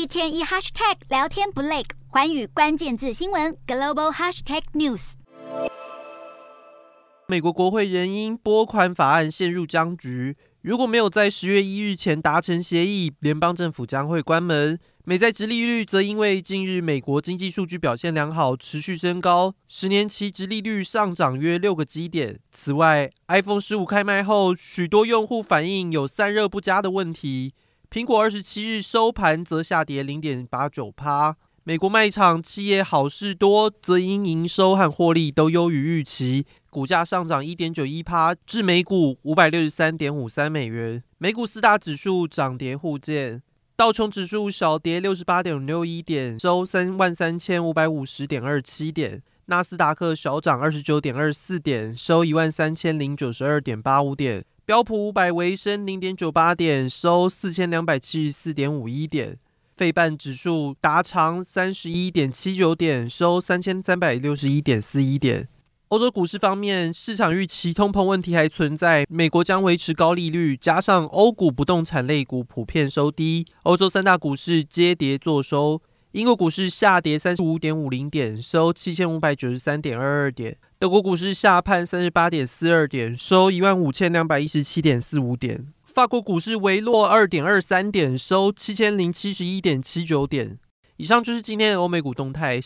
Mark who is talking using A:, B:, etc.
A: 一天一 hashtag 聊天不累，环宇关键字新闻 global hashtag news。
B: 美国国会仍因拨款法案陷入僵局，如果没有在十月一日前达成协议，联邦政府将会关门。美债殖利率则因为近日美国经济数据表现良好，持续升高，十年期殖利率上涨约六个基点。此外，iPhone 十五开卖后，许多用户反映有散热不佳的问题。苹果二十七日收盘则下跌零点八九趴。美国卖场企业好事多则因营收和获利都优于预期，股价上涨一点九一趴，至每股五百六十三点五三美元。美股四大指数涨跌互见。道琼指数小跌六十八点六一点，收三万三千五百五十点二七点；纳斯达克小涨二十九点二四点，收一万三千零九十二点八五点；标普五百微升零点九八点，收四千两百七十四点五一点；费半指数达长三十一点七九点，收三千三百六十一点四一点。欧洲股市方面，市场预期通膨问题还存在，美国将维持高利率，加上欧股不动产类股普遍收低，欧洲三大股市皆跌作收。英国股市下跌三十五点五零点，收七千五百九十三点二二点；德国股市下探三十八点四二点，收一万五千两百一十七点四五点；法国股市微落二点二三点，收七千零七十一点七九点。以上就是今天的欧美股动态。